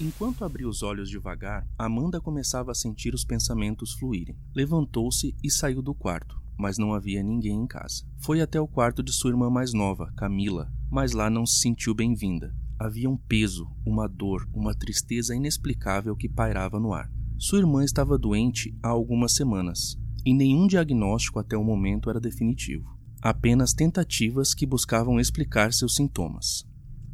Enquanto abria os olhos devagar, Amanda começava a sentir os pensamentos fluírem. Levantou-se e saiu do quarto, mas não havia ninguém em casa. Foi até o quarto de sua irmã mais nova, Camila, mas lá não se sentiu bem-vinda. Havia um peso, uma dor, uma tristeza inexplicável que pairava no ar. Sua irmã estava doente há algumas semanas, e nenhum diagnóstico até o momento era definitivo. Apenas tentativas que buscavam explicar seus sintomas: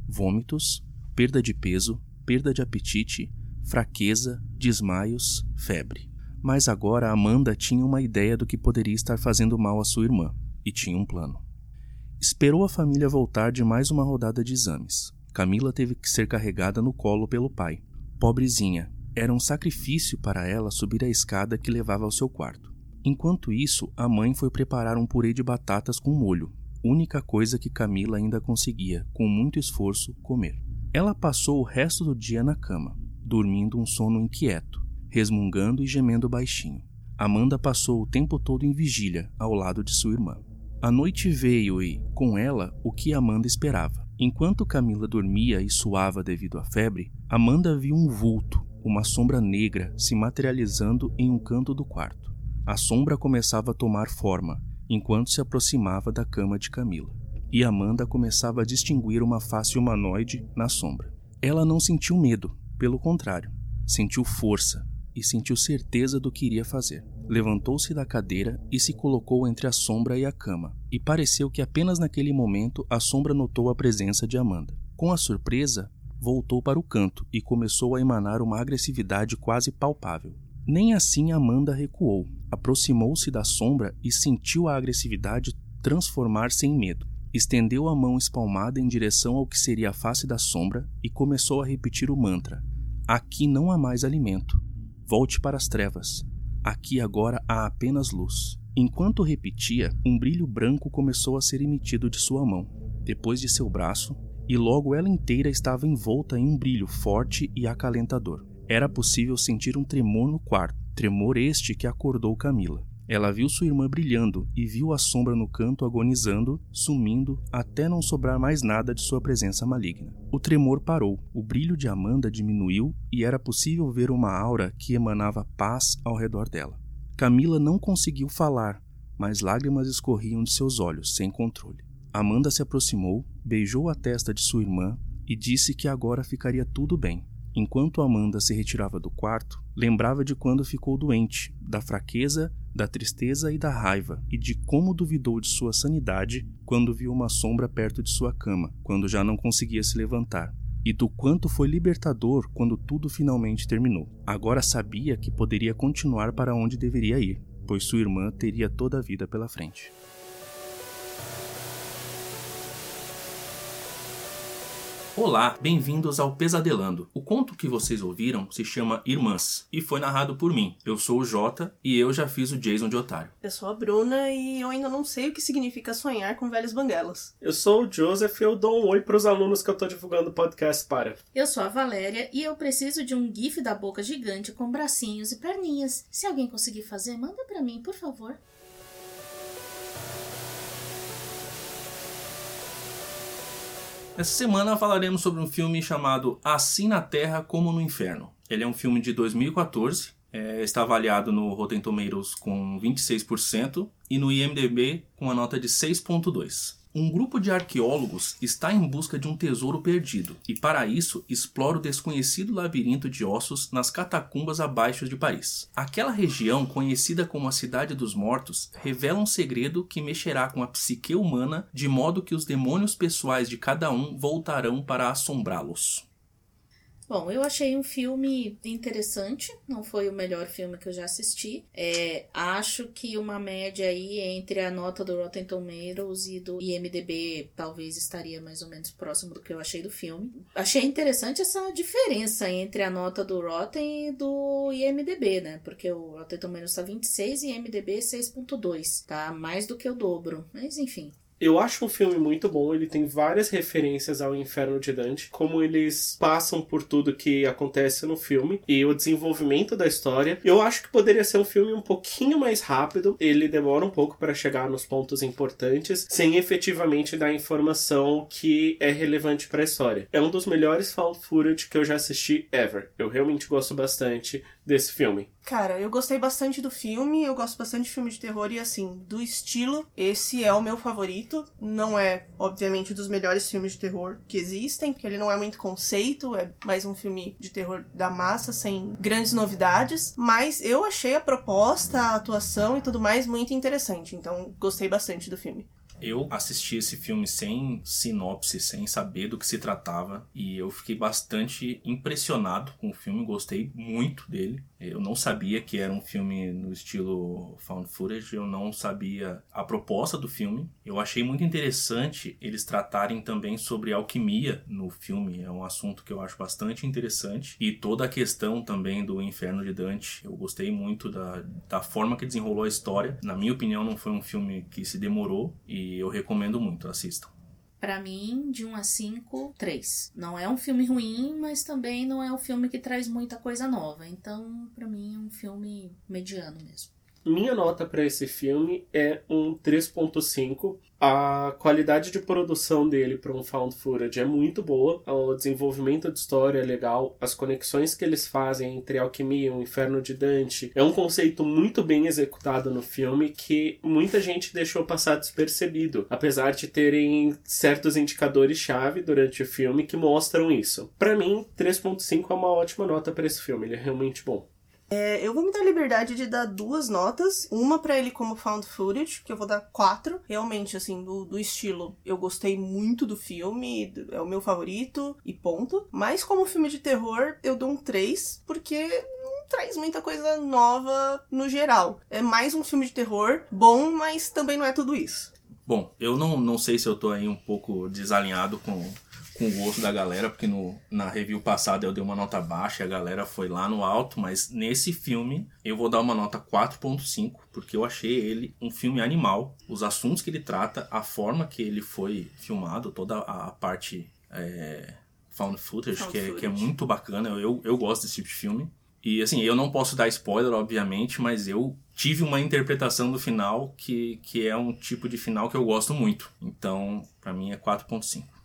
vômitos, perda de peso, perda de apetite, fraqueza, desmaios, febre. Mas agora Amanda tinha uma ideia do que poderia estar fazendo mal à sua irmã e tinha um plano. Esperou a família voltar de mais uma rodada de exames. Camila teve que ser carregada no colo pelo pai. Pobrezinha, era um sacrifício para ela subir a escada que levava ao seu quarto. Enquanto isso, a mãe foi preparar um purê de batatas com molho, única coisa que Camila ainda conseguia, com muito esforço, comer. Ela passou o resto do dia na cama, dormindo um sono inquieto, resmungando e gemendo baixinho. Amanda passou o tempo todo em vigília, ao lado de sua irmã. A noite veio e, com ela, o que Amanda esperava. Enquanto Camila dormia e suava devido à febre, Amanda viu um vulto, uma sombra negra, se materializando em um canto do quarto. A sombra começava a tomar forma, enquanto se aproximava da cama de Camila, e Amanda começava a distinguir uma face humanoide na sombra. Ela não sentiu medo, pelo contrário, sentiu força e sentiu certeza do que iria fazer. Levantou-se da cadeira e se colocou entre a sombra e a cama, e pareceu que apenas naquele momento a sombra notou a presença de Amanda. Com a surpresa, voltou para o canto e começou a emanar uma agressividade quase palpável. Nem assim Amanda recuou, aproximou-se da sombra e sentiu a agressividade transformar-se em medo. Estendeu a mão espalmada em direção ao que seria a face da sombra e começou a repetir o mantra: Aqui não há mais alimento. Volte para as trevas. Aqui agora há apenas luz. Enquanto repetia, um brilho branco começou a ser emitido de sua mão, depois de seu braço, e logo ela inteira estava envolta em um brilho forte e acalentador. Era possível sentir um tremor no quarto, tremor este que acordou Camila. Ela viu sua irmã brilhando e viu a sombra no canto agonizando, sumindo, até não sobrar mais nada de sua presença maligna. O tremor parou, o brilho de Amanda diminuiu e era possível ver uma aura que emanava paz ao redor dela. Camila não conseguiu falar, mas lágrimas escorriam de seus olhos, sem controle. Amanda se aproximou, beijou a testa de sua irmã e disse que agora ficaria tudo bem. Enquanto Amanda se retirava do quarto, lembrava de quando ficou doente, da fraqueza, da tristeza e da raiva, e de como duvidou de sua sanidade quando viu uma sombra perto de sua cama, quando já não conseguia se levantar, e do quanto foi libertador quando tudo finalmente terminou. Agora sabia que poderia continuar para onde deveria ir, pois sua irmã teria toda a vida pela frente. Olá, bem-vindos ao Pesadelando. O conto que vocês ouviram se chama Irmãs e foi narrado por mim. Eu sou o Jota e eu já fiz o Jason de otário. Eu sou a Bruna e eu ainda não sei o que significa sonhar com velhos banguelas. Eu sou o Joseph e eu dou um oi pros alunos que eu tô divulgando o podcast para. Eu sou a Valéria e eu preciso de um gif da boca gigante com bracinhos e perninhas. Se alguém conseguir fazer, manda pra mim, por favor. Essa semana falaremos sobre um filme chamado Assim na Terra como no Inferno. Ele é um filme de 2014, é, está avaliado no Rotten Tomatoes com 26% e no IMDb com a nota de 6.2. Um grupo de arqueólogos está em busca de um tesouro perdido e, para isso, explora o desconhecido labirinto de ossos nas catacumbas abaixo de Paris. Aquela região, conhecida como a Cidade dos Mortos, revela um segredo que mexerá com a psique humana de modo que os demônios pessoais de cada um voltarão para assombrá-los. Bom, eu achei um filme interessante, não foi o melhor filme que eu já assisti. É, acho que uma média aí entre a nota do Rotten Tomatoes e do IMDB talvez estaria mais ou menos próximo do que eu achei do filme. Achei interessante essa diferença entre a nota do Rotten e do IMDB, né? Porque o Rotten Tomatoes está 26 e IMDB 6.2, tá? Mais do que o dobro. Mas enfim, Eu acho um filme muito bom, ele tem várias referências ao Inferno de Dante, como eles passam por tudo que acontece no filme e o desenvolvimento da história. Eu acho que poderia ser um filme um pouquinho mais rápido, ele demora um pouco para chegar nos pontos importantes, sem efetivamente dar informação que é relevante para a história. É um dos melhores found footage que eu já assisti ever. Eu realmente gosto bastante desse filme. Cara, eu gostei bastante do filme, eu gosto bastante de filme de terror e assim, do estilo, esse é o meu favorito. Não é, obviamente, dos melhores filmes de terror que existem, porque ele não é muito conceito, é mais um filme de terror da massa, sem grandes novidades. Mas eu achei a proposta, a atuação e tudo mais muito interessante, então gostei bastante do filme. Eu assisti esse filme sem sinopse, sem saber do que se tratava, e eu fiquei bastante impressionado com o filme, gostei muito dele. Eu não sabia que era um filme no estilo found footage, eu não sabia a proposta do filme. Eu achei muito interessante eles tratarem também sobre alquimia no filme, é um assunto que eu acho bastante interessante. E toda a questão também do Inferno de Dante, eu gostei muito da, da forma que desenrolou a história. Na minha opinião, não foi um filme que se demorou e eu recomendo muito, assistam. Para mim, de 1 a 5, 3. Não é um filme ruim, mas também não é um filme que traz muita coisa nova. Então, para mim, é um filme mediano mesmo. Minha nota para esse filme é um 3.5. A qualidade de produção dele para um found footage é muito boa. O desenvolvimento de história é legal. As conexões que eles fazem entre alquimia e o inferno de Dante é um conceito muito bem executado no filme que muita gente deixou passar despercebido, apesar de terem certos indicadores-chave durante o filme que mostram isso. Para mim, 3.5 é uma ótima nota para esse filme. Ele é realmente bom. É, eu vou me dar a liberdade de dar duas notas. Uma para ele como found footage, que eu vou dar quatro. Realmente, assim, do, do estilo. Eu gostei muito do filme, é o meu favorito e ponto. Mas como filme de terror, eu dou um três, porque traz muita coisa nova no geral. É mais um filme de terror bom, mas também não é tudo isso. Bom, eu não, não sei se eu tô aí um pouco desalinhado com com o gosto da galera, porque no, na review passada eu dei uma nota baixa e a galera foi lá no alto, mas nesse filme eu vou dar uma nota 4.5, porque eu achei ele um filme animal. Os assuntos que ele trata, a forma que ele foi filmado, toda a parte é, found footage, found que, é, footage. que é muito bacana, eu, eu gosto desse tipo de filme. E assim, eu não posso dar spoiler, obviamente, mas eu tive uma interpretação do final que, que é um tipo de final que eu gosto muito. Então, para mim é 4.5.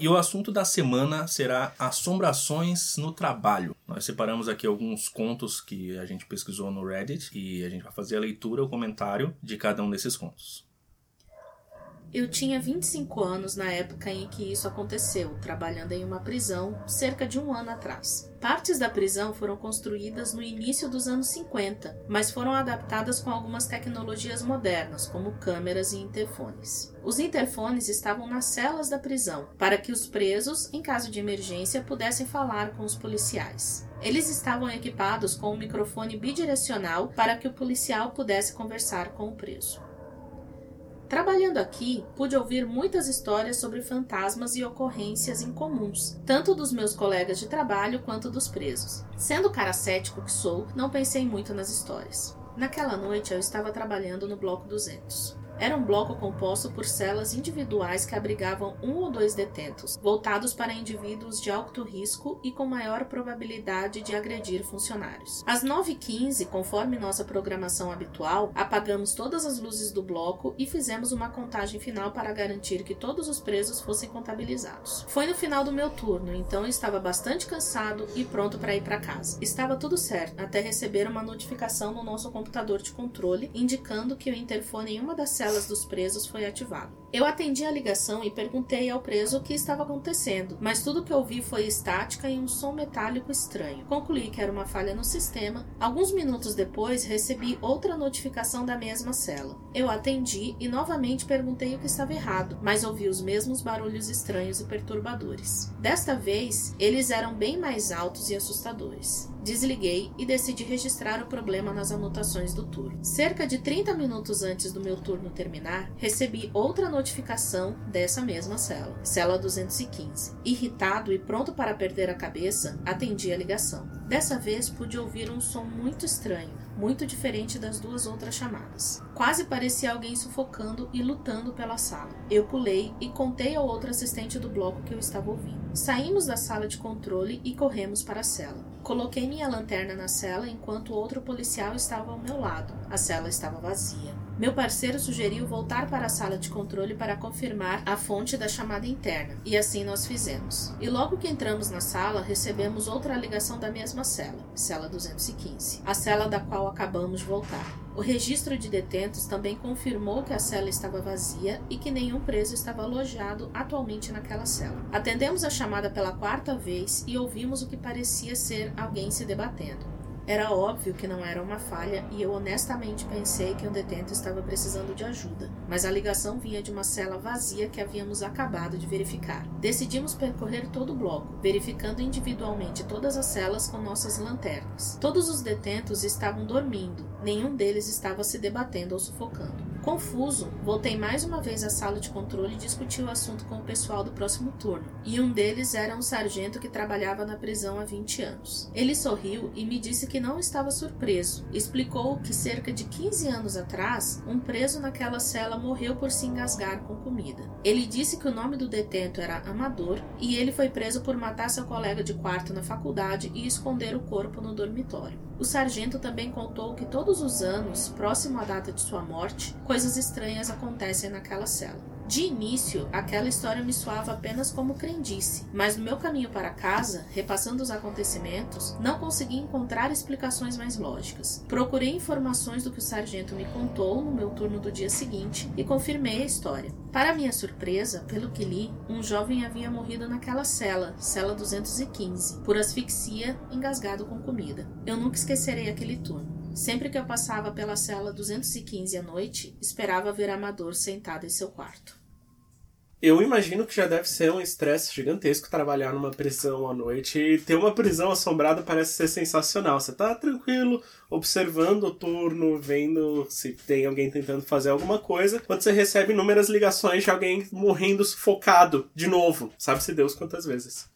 E o assunto da semana será assombrações no trabalho. Nós separamos aqui alguns contos que a gente pesquisou no Reddit e a gente vai fazer a leitura, o comentário de cada um desses contos. Eu tinha 25 anos na época em que isso aconteceu, trabalhando em uma prisão cerca de um ano atrás. Partes da prisão foram construídas no início dos anos 50, mas foram adaptadas com algumas tecnologias modernas, como câmeras e interfones. Os interfones estavam nas celas da prisão, para que os presos, em caso de emergência, pudessem falar com os policiais. Eles estavam equipados com um microfone bidirecional para que o policial pudesse conversar com o preso. Trabalhando aqui, pude ouvir muitas histórias sobre fantasmas e ocorrências incomuns, tanto dos meus colegas de trabalho quanto dos presos. Sendo cara cético que sou, não pensei muito nas histórias. Naquela noite eu estava trabalhando no bloco 200. Era um bloco composto por celas individuais que abrigavam um ou dois detentos, voltados para indivíduos de alto risco e com maior probabilidade de agredir funcionários. Às 9h15, conforme nossa programação habitual, apagamos todas as luzes do bloco e fizemos uma contagem final para garantir que todos os presos fossem contabilizados. Foi no final do meu turno, então estava bastante cansado e pronto para ir para casa. Estava tudo certo, até receber uma notificação no nosso computador de controle indicando que o interfone em uma das celas celas dos presos foi ativado. Eu atendi a ligação e perguntei ao preso o que estava acontecendo, mas tudo que ouvi foi estática e um som metálico estranho. Concluí que era uma falha no sistema. Alguns minutos depois, recebi outra notificação da mesma cela. Eu atendi e novamente perguntei o que estava errado, mas ouvi os mesmos barulhos estranhos e perturbadores. Desta vez, eles eram bem mais altos e assustadores. Desliguei e decidi registrar o problema nas anotações do turno. Cerca de 30 minutos antes do meu turno terminar, recebi outra notificação notificação dessa mesma cela, cela 215. Irritado e pronto para perder a cabeça, atendi a ligação. Dessa vez pude ouvir um som muito estranho, muito diferente das duas outras chamadas. Quase parecia alguém sufocando e lutando pela sala. Eu pulei e contei ao outro assistente do bloco que eu estava ouvindo. Saímos da sala de controle e corremos para a cela. Coloquei minha lanterna na cela enquanto outro policial estava ao meu lado. A cela estava vazia. Meu parceiro sugeriu voltar para a sala de controle para confirmar a fonte da chamada interna, e assim nós fizemos. E logo que entramos na sala, recebemos outra ligação da mesma cela, cela 215, a cela da qual acabamos de voltar. O registro de detentos também confirmou que a cela estava vazia e que nenhum preso estava alojado atualmente naquela cela. Atendemos a chamada pela quarta vez e ouvimos o que parecia ser alguém se debatendo. Era óbvio que não era uma falha e eu honestamente pensei que um detento estava precisando de ajuda, mas a ligação vinha de uma cela vazia que havíamos acabado de verificar. Decidimos percorrer todo o bloco, verificando individualmente todas as celas com nossas lanternas. Todos os detentos estavam dormindo, nenhum deles estava se debatendo ou sufocando. Confuso, voltei mais uma vez à sala de controle e discuti o assunto com o pessoal do próximo turno, e um deles era um sargento que trabalhava na prisão há 20 anos. Ele sorriu e me disse que não estava surpreso. Explicou que cerca de 15 anos atrás, um preso naquela cela morreu por se engasgar com comida. Ele disse que o nome do detento era Amador e ele foi preso por matar seu colega de quarto na faculdade e esconder o corpo no dormitório. O sargento também contou que todos os anos, próximo à data de sua morte, coisas estranhas acontecem naquela cela. De início, aquela história me soava apenas como crendice, mas no meu caminho para casa, repassando os acontecimentos, não consegui encontrar explicações mais lógicas. Procurei informações do que o sargento me contou no meu turno do dia seguinte e confirmei a história. Para minha surpresa, pelo que li, um jovem havia morrido naquela cela, cela 215, por asfixia engasgado com comida. Eu nunca esquecerei aquele turno. Sempre que eu passava pela cela 215 à noite, esperava ver Amador sentado em seu quarto. Eu imagino que já deve ser um estresse gigantesco trabalhar numa prisão à noite. E ter uma prisão assombrada parece ser sensacional. Você tá tranquilo, observando o turno, vendo se tem alguém tentando fazer alguma coisa, quando você recebe inúmeras ligações de alguém morrendo sufocado de novo. Sabe-se Deus quantas vezes.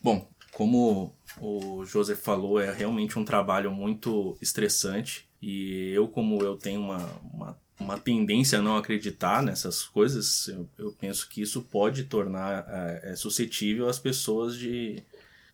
Bom, como o Joseph falou, é realmente um trabalho muito estressante. E eu, como eu tenho uma, uma uma tendência a não acreditar nessas coisas, eu, eu penso que isso pode tornar é, é, suscetível as pessoas de,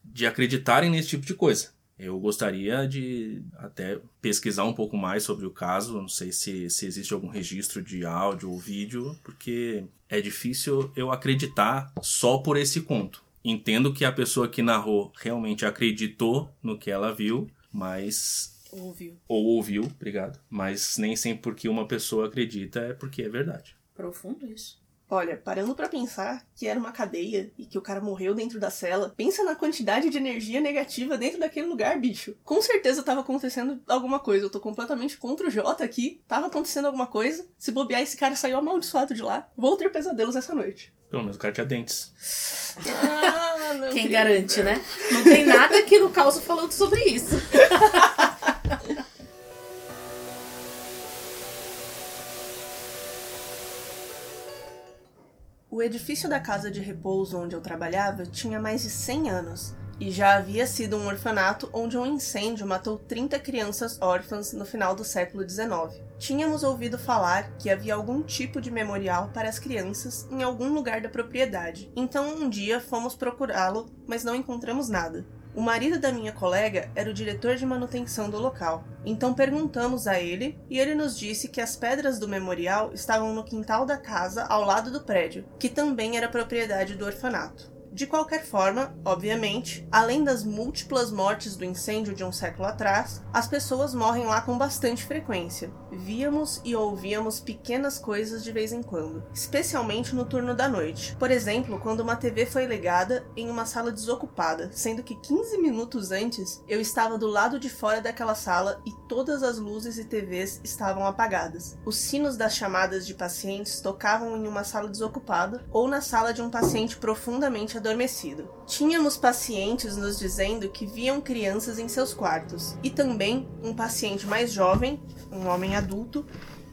de acreditarem nesse tipo de coisa. Eu gostaria de até pesquisar um pouco mais sobre o caso, não sei se, se existe algum registro de áudio ou vídeo, porque é difícil eu acreditar só por esse conto. Entendo que a pessoa que narrou realmente acreditou no que ela viu, mas Ouviu. Ou ouviu, obrigado. Mas nem sempre porque uma pessoa acredita é porque é verdade. Profundo isso. Olha, parando para pensar que era uma cadeia e que o cara morreu dentro da cela, pensa na quantidade de energia negativa dentro daquele lugar, bicho. Com certeza tava acontecendo alguma coisa. Eu tô completamente contra o Jota aqui. Tava acontecendo alguma coisa. Se bobear, esse cara saiu amaldiçoado de lá. Vou ter pesadelos essa noite. Pelo menos o cara tinha dentes. Ah, não Quem garante, né? Não tem nada aqui no caos falando sobre isso. O edifício da casa de repouso onde eu trabalhava tinha mais de 100 anos e já havia sido um orfanato onde um incêndio matou 30 crianças órfãs no final do século XIX. Tínhamos ouvido falar que havia algum tipo de memorial para as crianças em algum lugar da propriedade, então um dia fomos procurá-lo, mas não encontramos nada. O marido da minha colega era o diretor de manutenção do local, então perguntamos a ele e ele nos disse que as pedras do memorial estavam no quintal da casa ao lado do prédio, que também era propriedade do orfanato. De qualquer forma, obviamente, além das múltiplas mortes do incêndio de um século atrás, as pessoas morrem lá com bastante frequência. Víamos e ouvíamos pequenas coisas de vez em quando, especialmente no turno da noite. Por exemplo, quando uma TV foi ligada em uma sala desocupada, sendo que 15 minutos antes eu estava do lado de fora daquela sala e todas as luzes e TVs estavam apagadas. Os sinos das chamadas de pacientes tocavam em uma sala desocupada ou na sala de um paciente profundamente adormecido. Tínhamos pacientes nos dizendo que viam crianças em seus quartos, e também um paciente mais jovem, um homem adulto,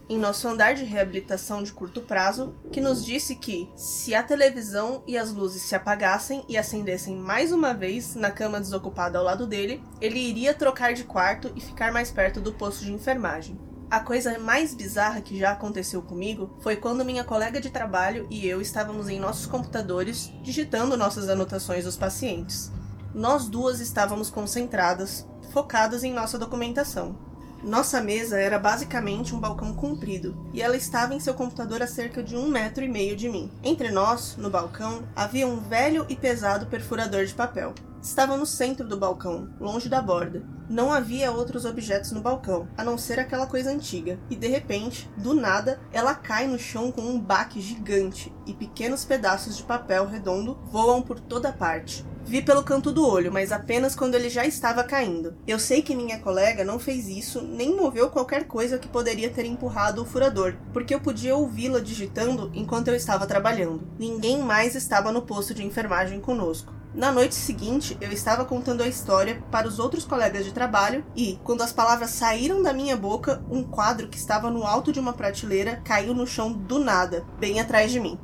em nosso andar de reabilitação de curto prazo que nos disse que, se a televisão e as luzes se apagassem e acendessem mais uma vez na cama desocupada ao lado dele, ele iria trocar de quarto e ficar mais perto do posto de enfermagem. A coisa mais bizarra que já aconteceu comigo foi quando minha colega de trabalho e eu estávamos em nossos computadores digitando nossas anotações dos pacientes. Nós duas estávamos concentradas, focadas em nossa documentação. Nossa mesa era basicamente um balcão comprido, e ela estava em seu computador a cerca de um metro e meio de mim. Entre nós, no balcão, havia um velho e pesado perfurador de papel. Estava no centro do balcão, longe da borda. Não havia outros objetos no balcão, a não ser aquela coisa antiga. E de repente, do nada, ela cai no chão com um baque gigante e pequenos pedaços de papel redondo voam por toda parte. Vi pelo canto do olho, mas apenas quando ele já estava caindo. Eu sei que minha colega não fez isso, nem moveu qualquer coisa que poderia ter empurrado o furador, porque eu podia ouvi-la digitando enquanto eu estava trabalhando. Ninguém mais estava no posto de enfermagem conosco. Na noite seguinte, eu estava contando a história para os outros colegas de trabalho e, quando as palavras saíram da minha boca, um quadro que estava no alto de uma prateleira caiu no chão do nada, bem atrás de mim.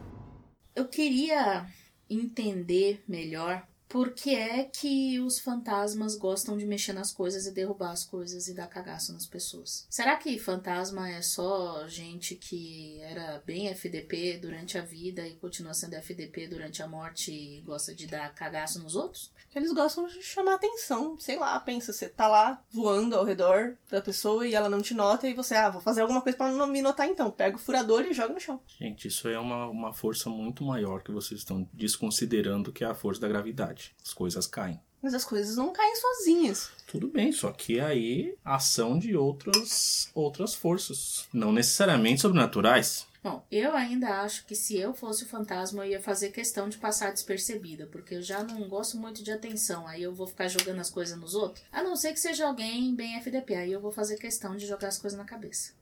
Eu queria entender melhor por que é que os fantasmas gostam de mexer nas coisas e derrubar as coisas e dar cagaço nas pessoas? Será que fantasma é só gente que era bem FDP durante a vida e continua sendo FDP durante a morte e gosta de dar cagaço nos outros? Eles gostam de chamar atenção, sei lá, pensa, você tá lá voando ao redor da pessoa e ela não te nota e você, ah, vou fazer alguma coisa para não me notar então. Pega o furador e joga no chão. Gente, isso é uma, uma força muito maior que vocês estão desconsiderando que é a força da gravidade. As coisas caem. Mas as coisas não caem sozinhas. Tudo bem, só que aí ação de outras outras forças, não necessariamente sobrenaturais. Bom, eu ainda acho que se eu fosse o fantasma, eu ia fazer questão de passar despercebida, porque eu já não gosto muito de atenção. Aí eu vou ficar jogando as coisas nos outros. A não ser que seja alguém bem FDP, aí eu vou fazer questão de jogar as coisas na cabeça.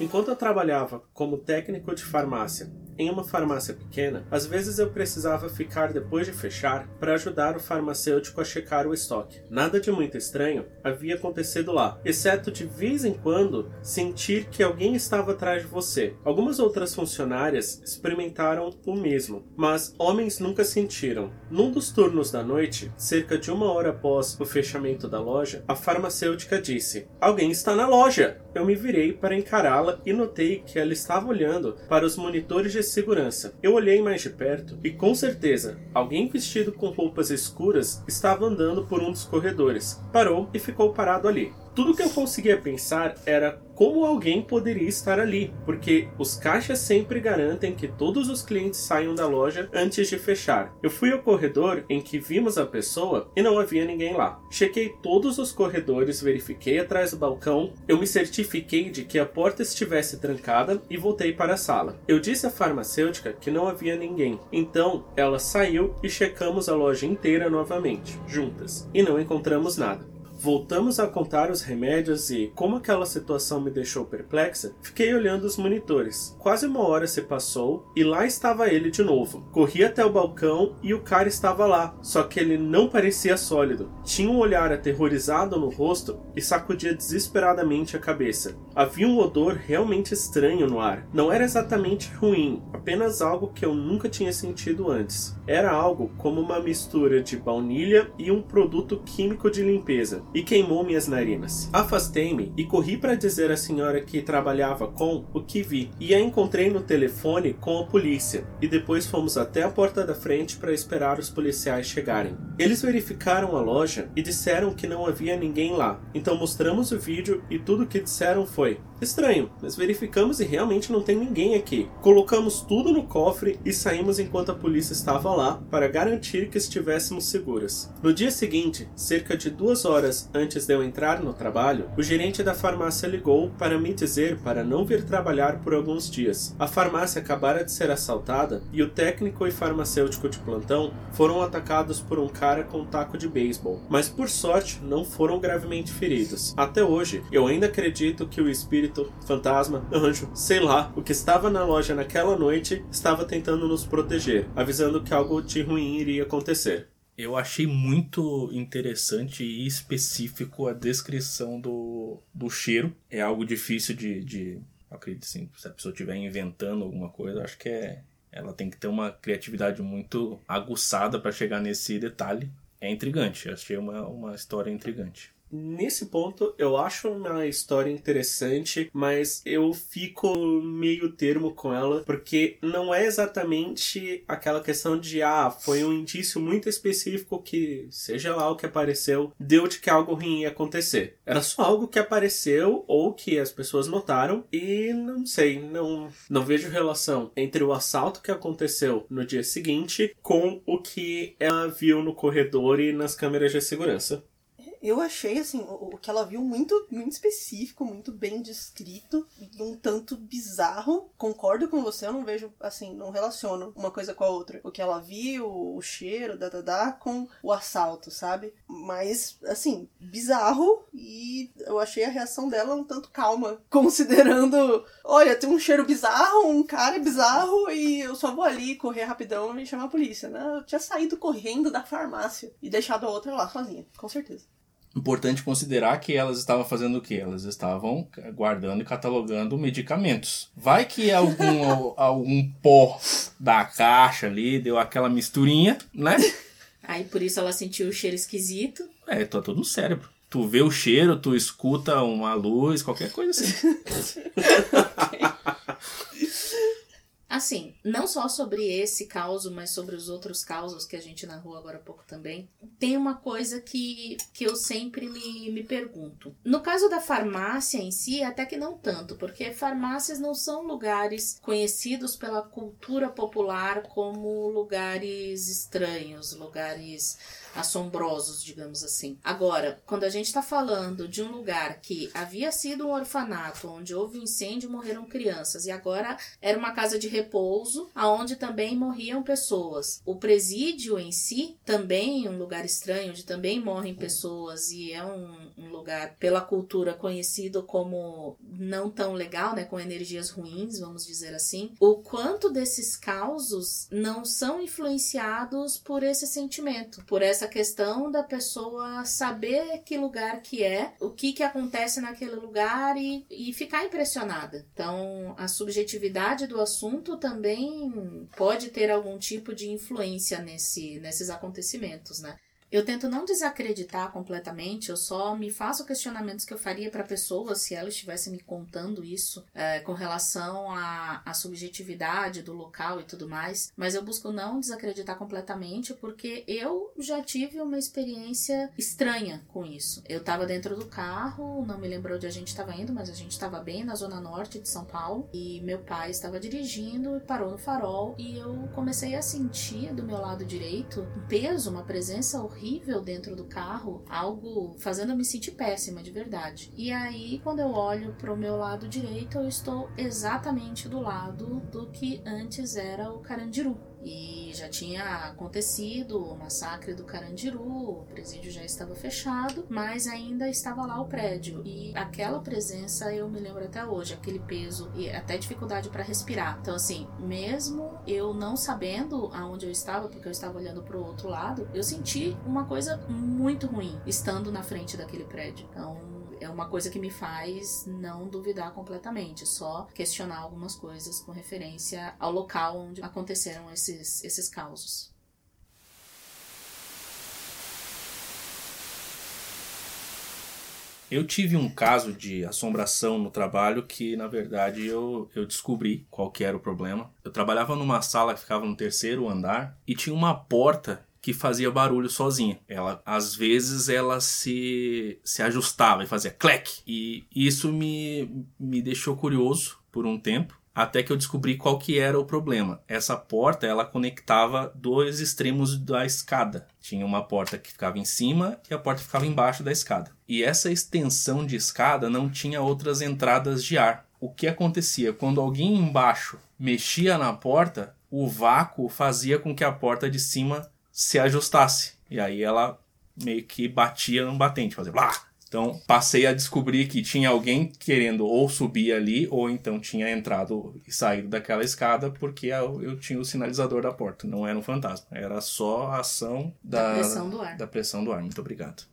Enquanto eu trabalhava como técnico de farmácia em uma farmácia pequena, às vezes eu precisava ficar depois de fechar para ajudar o farmacêutico a checar o estoque. Nada de muito estranho havia acontecido lá, exceto de vez em quando sentir que alguém estava atrás de você. Algumas outras funcionárias experimentaram o mesmo, mas homens nunca sentiram. Num dos turnos da noite, cerca de uma hora após o fechamento da loja, a farmacêutica disse: Alguém está na loja! Eu me virei para encará-la e notei que ela estava olhando para os monitores de segurança. Eu olhei mais de perto e com certeza alguém vestido com roupas escuras estava andando por um dos corredores. Parou e ficou parado ali. Tudo que eu conseguia pensar era como alguém poderia estar ali, porque os caixas sempre garantem que todos os clientes saiam da loja antes de fechar. Eu fui ao corredor em que vimos a pessoa e não havia ninguém lá. Chequei todos os corredores, verifiquei atrás do balcão, eu me certifiquei de que a porta estivesse trancada e voltei para a sala. Eu disse à farmacêutica que não havia ninguém, então ela saiu e checamos a loja inteira novamente, juntas, e não encontramos nada. Voltamos a contar os remédios e, como aquela situação me deixou perplexa, fiquei olhando os monitores. Quase uma hora se passou e lá estava ele de novo. Corri até o balcão e o cara estava lá, só que ele não parecia sólido. Tinha um olhar aterrorizado no rosto e sacudia desesperadamente a cabeça. Havia um odor realmente estranho no ar. Não era exatamente ruim, apenas algo que eu nunca tinha sentido antes. Era algo como uma mistura de baunilha e um produto químico de limpeza e queimou minhas narinas. Afastei-me e corri para dizer à senhora que trabalhava com o que vi e a encontrei no telefone com a polícia e depois fomos até a porta da frente para esperar os policiais chegarem. Eles verificaram a loja e disseram que não havia ninguém lá. Então mostramos o vídeo e tudo que disseram foi: Estranho, mas verificamos e realmente não tem ninguém aqui. Colocamos tudo no cofre e saímos enquanto a polícia estava lá para garantir que estivéssemos seguras. No dia seguinte, cerca de duas horas antes de eu entrar no trabalho, o gerente da farmácia ligou para me dizer para não vir trabalhar por alguns dias. A farmácia acabara de ser assaltada e o técnico e farmacêutico de plantão foram atacados por um cara com um taco de beisebol, mas por sorte não foram gravemente feridos. Até hoje, eu ainda acredito que o espírito espírito, fantasma, anjo, sei lá, o que estava na loja naquela noite estava tentando nos proteger, avisando que algo de ruim iria acontecer. Eu achei muito interessante e específico a descrição do, do cheiro. É algo difícil de, de acredito assim, se a pessoa estiver inventando alguma coisa, acho que é ela tem que ter uma criatividade muito aguçada para chegar nesse detalhe. É intrigante, achei uma, uma história intrigante. Nesse ponto, eu acho uma história interessante, mas eu fico meio termo com ela, porque não é exatamente aquela questão de, ah, foi um indício muito específico que, seja lá o que apareceu, deu de que algo ruim ia acontecer. Era só algo que apareceu ou que as pessoas notaram e não sei, não, não vejo relação entre o assalto que aconteceu no dia seguinte com o que ela viu no corredor e nas câmeras de segurança eu achei, assim, o, o, que ela viu muito, muito específico, muito bem descrito e um tanto bizarro. Concordo com você, eu não vejo, assim, não relaciono uma coisa com a outra. O que ela viu, o cheiro, da, da, da com o assalto, sabe? Mas, assim, bizarro e eu achei a reação dela um tanto calma, considerando, olha, tem um cheiro bizarro, um cara bizarro e eu só vou ali correr rapidão e chamar a polícia, né? Eu tinha saído correndo da farmácia e deixado a outra lá sozinha, com certeza. Importante considerar que elas estavam fazendo o quê? Elas estavam guardando e catalogando medicamentos. Vai que algum, algum pó da caixa ali deu aquela misturinha, né? Aí por isso ela sentiu o cheiro esquisito. É, tá tudo no cérebro. Tu vê o cheiro, tu escuta uma luz, qualquer coisa assim. Assim, não só sobre esse caso, mas sobre os outros causos que a gente narrou agora há pouco também, tem uma coisa que, que eu sempre me, me pergunto. No caso da farmácia em si, até que não tanto, porque farmácias não são lugares conhecidos pela cultura popular como lugares estranhos, lugares assombrosos, digamos assim. Agora, quando a gente está falando de um lugar que havia sido um orfanato, onde houve um incêndio e morreram crianças, e agora era uma casa de repouso, aonde também morriam pessoas. O presídio em si, também um lugar estranho, onde também morrem pessoas, e é um, um lugar pela cultura conhecido como não tão legal, né, com energias ruins, vamos dizer assim. O quanto desses causos não são influenciados por esse sentimento, por essa essa questão da pessoa saber que lugar que é, o que que acontece naquele lugar e, e ficar impressionada. Então, a subjetividade do assunto também pode ter algum tipo de influência nesse, nesses acontecimentos, né? Eu tento não desacreditar completamente, eu só me faço questionamentos que eu faria para a pessoa se ela estivesse me contando isso é, com relação à, à subjetividade do local e tudo mais, mas eu busco não desacreditar completamente porque eu já tive uma experiência estranha com isso. Eu estava dentro do carro, não me lembro onde a gente estava indo, mas a gente estava bem na zona norte de São Paulo e meu pai estava dirigindo e parou no farol e eu comecei a sentir do meu lado direito um peso, uma presença horrível horrível dentro do carro, algo fazendo eu me sentir péssima de verdade. E aí, quando eu olho para o meu lado direito, eu estou exatamente do lado do que antes era o Carandiru. E já tinha acontecido o massacre do Carandiru, o presídio já estava fechado, mas ainda estava lá o prédio. E aquela presença eu me lembro até hoje, aquele peso e até dificuldade para respirar. Então, assim, mesmo eu não sabendo aonde eu estava, porque eu estava olhando para o outro lado, eu senti uma coisa muito ruim estando na frente daquele prédio. Então, é uma coisa que me faz não duvidar completamente, só questionar algumas coisas com referência ao local onde aconteceram esses, esses causos. Eu tive um caso de assombração no trabalho que, na verdade, eu, eu descobri qual era o problema. Eu trabalhava numa sala que ficava no terceiro andar e tinha uma porta que fazia barulho sozinha. Ela, às vezes, ela se, se ajustava e fazia clec. E isso me, me deixou curioso por um tempo, até que eu descobri qual que era o problema. Essa porta, ela conectava dois extremos da escada. Tinha uma porta que ficava em cima e a porta ficava embaixo da escada. E essa extensão de escada não tinha outras entradas de ar. O que acontecia? Quando alguém embaixo mexia na porta, o vácuo fazia com que a porta de cima se ajustasse. E aí ela meio que batia no batente, fazia blá. Então, passei a descobrir que tinha alguém querendo ou subir ali, ou então tinha entrado e saído daquela escada, porque eu, eu tinha o sinalizador da porta. Não era um fantasma, era só a ação da, Da pressão do ar. Da pressão do ar. Muito obrigado.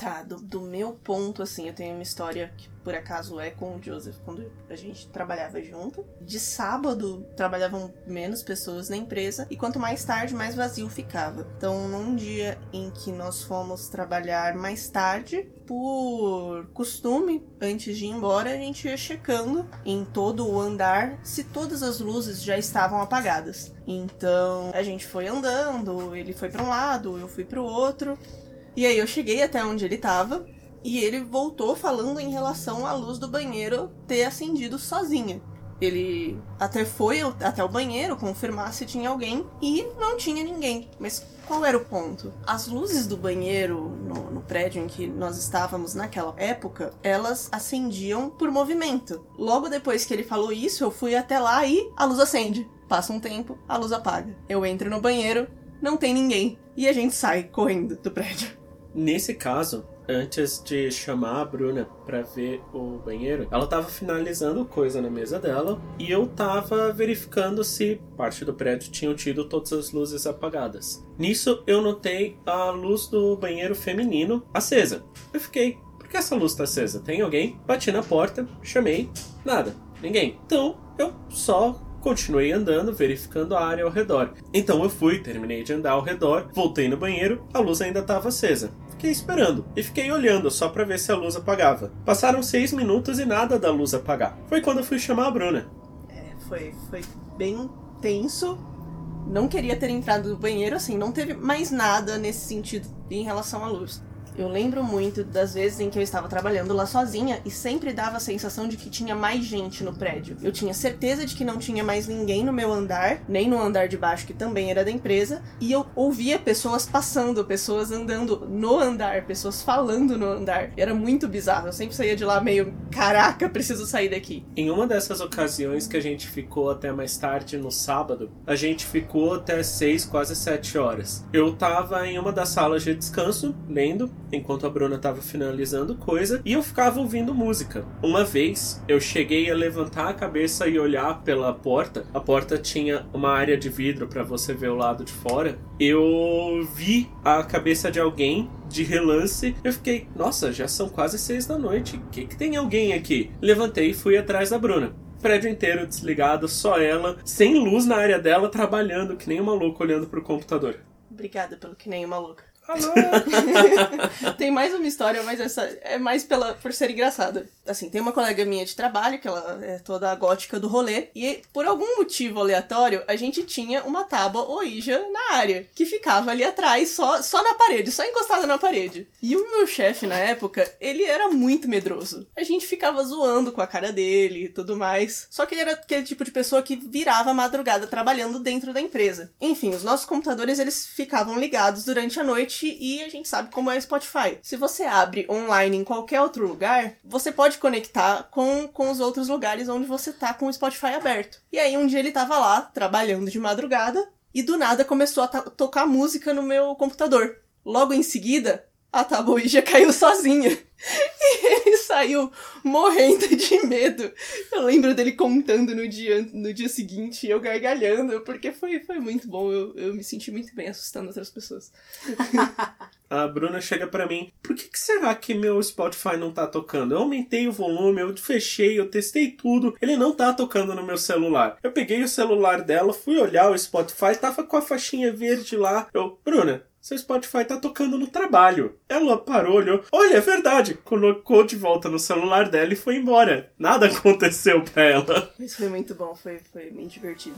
Tá, do, do meu ponto, assim, eu tenho uma história que por acaso é com o Joseph quando a gente trabalhava junto. De sábado trabalhavam menos pessoas na empresa e quanto mais tarde, mais vazio ficava. Então, num dia em que nós fomos trabalhar mais tarde, por costume, antes de ir embora, a gente ia checando em todo o andar se todas as luzes já estavam apagadas. Então, a gente foi andando, ele foi para um lado, eu fui para o outro. E aí eu cheguei até onde ele tava e ele voltou falando em relação à luz do banheiro ter acendido sozinha. Ele até foi até o banheiro confirmar se tinha alguém e não tinha ninguém. Mas qual era o ponto? As luzes do banheiro no, no prédio em que nós estávamos naquela época, elas acendiam por movimento. Logo depois que ele falou isso, eu fui até lá e a luz acende. Passa um tempo, a luz apaga. Eu entro no banheiro, não tem ninguém. E a gente sai correndo do prédio. Nesse caso, antes de chamar a Bruna pra ver o banheiro, ela tava finalizando coisa na mesa dela e eu tava verificando se parte do prédio tinham tido todas as luzes apagadas. Nisso eu notei a luz do banheiro feminino acesa. Eu fiquei, por que essa luz tá acesa? Tem alguém? Bati na porta, chamei, nada, ninguém. Então eu só Continuei andando, verificando a área ao redor. Então eu fui, terminei de andar ao redor, voltei no banheiro, a luz ainda estava acesa. Fiquei esperando e fiquei olhando só para ver se a luz apagava. Passaram seis minutos e nada da luz apagar. Foi quando eu fui chamar a Bruna. É, foi, foi bem tenso. Não queria ter entrado no banheiro, assim, não teve mais nada nesse sentido em relação à luz. Eu lembro muito das vezes em que eu estava trabalhando lá sozinha e sempre dava a sensação de que tinha mais gente no prédio. Eu tinha certeza de que não tinha mais ninguém no meu andar, nem no andar de baixo, que também era da empresa, e eu ouvia pessoas passando, pessoas andando no andar, pessoas falando no andar. Era muito bizarro. Eu sempre saía de lá meio, caraca, preciso sair daqui. Em uma dessas ocasiões que a gente ficou até mais tarde no sábado, a gente ficou até 6, quase 7 horas. Eu tava em uma das salas de descanso, lendo, enquanto a Bruna estava finalizando coisa e eu ficava ouvindo música. Uma vez eu cheguei a levantar a cabeça e olhar pela porta. A porta tinha uma área de vidro para você ver o lado de fora. Eu vi a cabeça de alguém de relance. Eu fiquei, nossa, já são quase seis da noite. O que, que tem alguém aqui? Levantei e fui atrás da Bruna prédio inteiro desligado, só ela, sem luz na área dela, trabalhando que nem uma louca olhando pro computador. Obrigada pelo que nem uma louca. Alô? tem mais uma história, mas essa é mais pela, por ser engraçada. Assim, tem uma colega minha de trabalho, que ela é toda gótica do rolê, e por algum motivo aleatório, a gente tinha uma tábua Ouija na área, que ficava ali atrás, só, só na parede, só encostada na parede. E o meu chefe, na época, ele era muito medroso. A gente ficava zoando com a cara dele e tudo mais. Só que ele era aquele tipo de pessoa que virava a madrugada trabalhando dentro da empresa. Enfim, os nossos computadores, eles ficavam ligados durante a noite e a gente sabe como é o Spotify. Se você abre online em qualquer outro lugar, você pode conectar com, com os outros lugares onde você tá com o Spotify aberto. E aí um dia ele tava lá, trabalhando de madrugada, e do nada começou a tocar música no meu computador. Logo em seguida, a Tabuija caiu sozinha. E ele saiu morrendo de medo. Eu lembro dele contando no dia, no dia seguinte, eu gargalhando, porque foi, foi muito bom. Eu, eu me senti muito bem assustando outras pessoas. A Bruna chega para mim, por que, que, será que meu Spotify não tá tocando? Eu aumentei o volume, eu fechei, eu testei tudo, ele não tá tocando no meu celular. Eu peguei o celular dela, fui olhar o Spotify, tava com a faixinha verde lá. Eu, Bruna, seu Spotify tá tocando no trabalho. Ela parou, olhou. Olha, é verdade. Colocou de volta no celular dela e foi embora. Nada aconteceu pra ela. Isso foi muito bom, foi, foi bem divertido.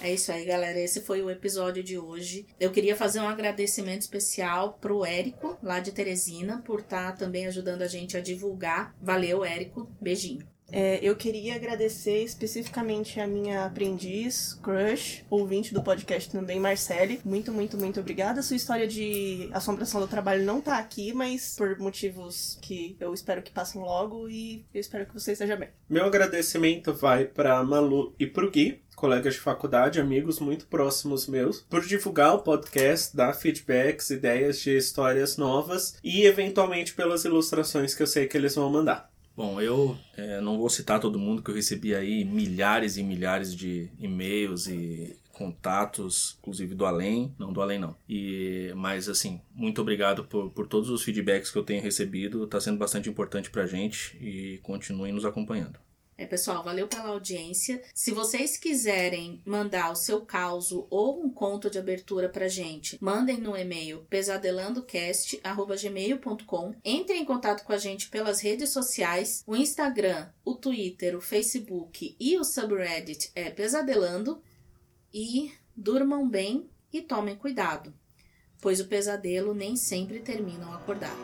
É isso aí, galera. Esse foi o episódio de hoje. Eu queria fazer um agradecimento especial pro Érico, lá de Teresina, por estar tá também ajudando a gente a divulgar. Valeu, Érico. Beijinho. É, eu queria agradecer especificamente a minha aprendiz, crush, ouvinte do podcast também, Marcele. Muito, muito, muito obrigada. Sua história de assombração do trabalho não tá aqui, mas por motivos que eu espero que passem logo e eu espero que você esteja bem. Meu agradecimento vai para Malu e pro Gui, colegas de faculdade, amigos muito próximos meus, por divulgar o podcast, dar feedbacks, ideias de histórias novas e eventualmente pelas ilustrações que eu sei que eles vão mandar. Bom, eu é, não vou citar todo mundo que eu recebi aí milhares e milhares de e-mails e contatos, inclusive do além, não do além não. E mas assim, muito obrigado por, por todos os feedbacks que eu tenho recebido, está sendo bastante importante pra gente e continuem nos acompanhando. É, pessoal, valeu pela audiência. Se vocês quiserem mandar o seu caos ou um conto de abertura pra gente, mandem no e-mail pesadelandocast@gmail.com. Entrem em contato com a gente pelas redes sociais, o Instagram, o Twitter, o Facebook e o subreddit é Pesadelando. E durmam bem e tomem cuidado, pois o pesadelo nem sempre termina ao acordar.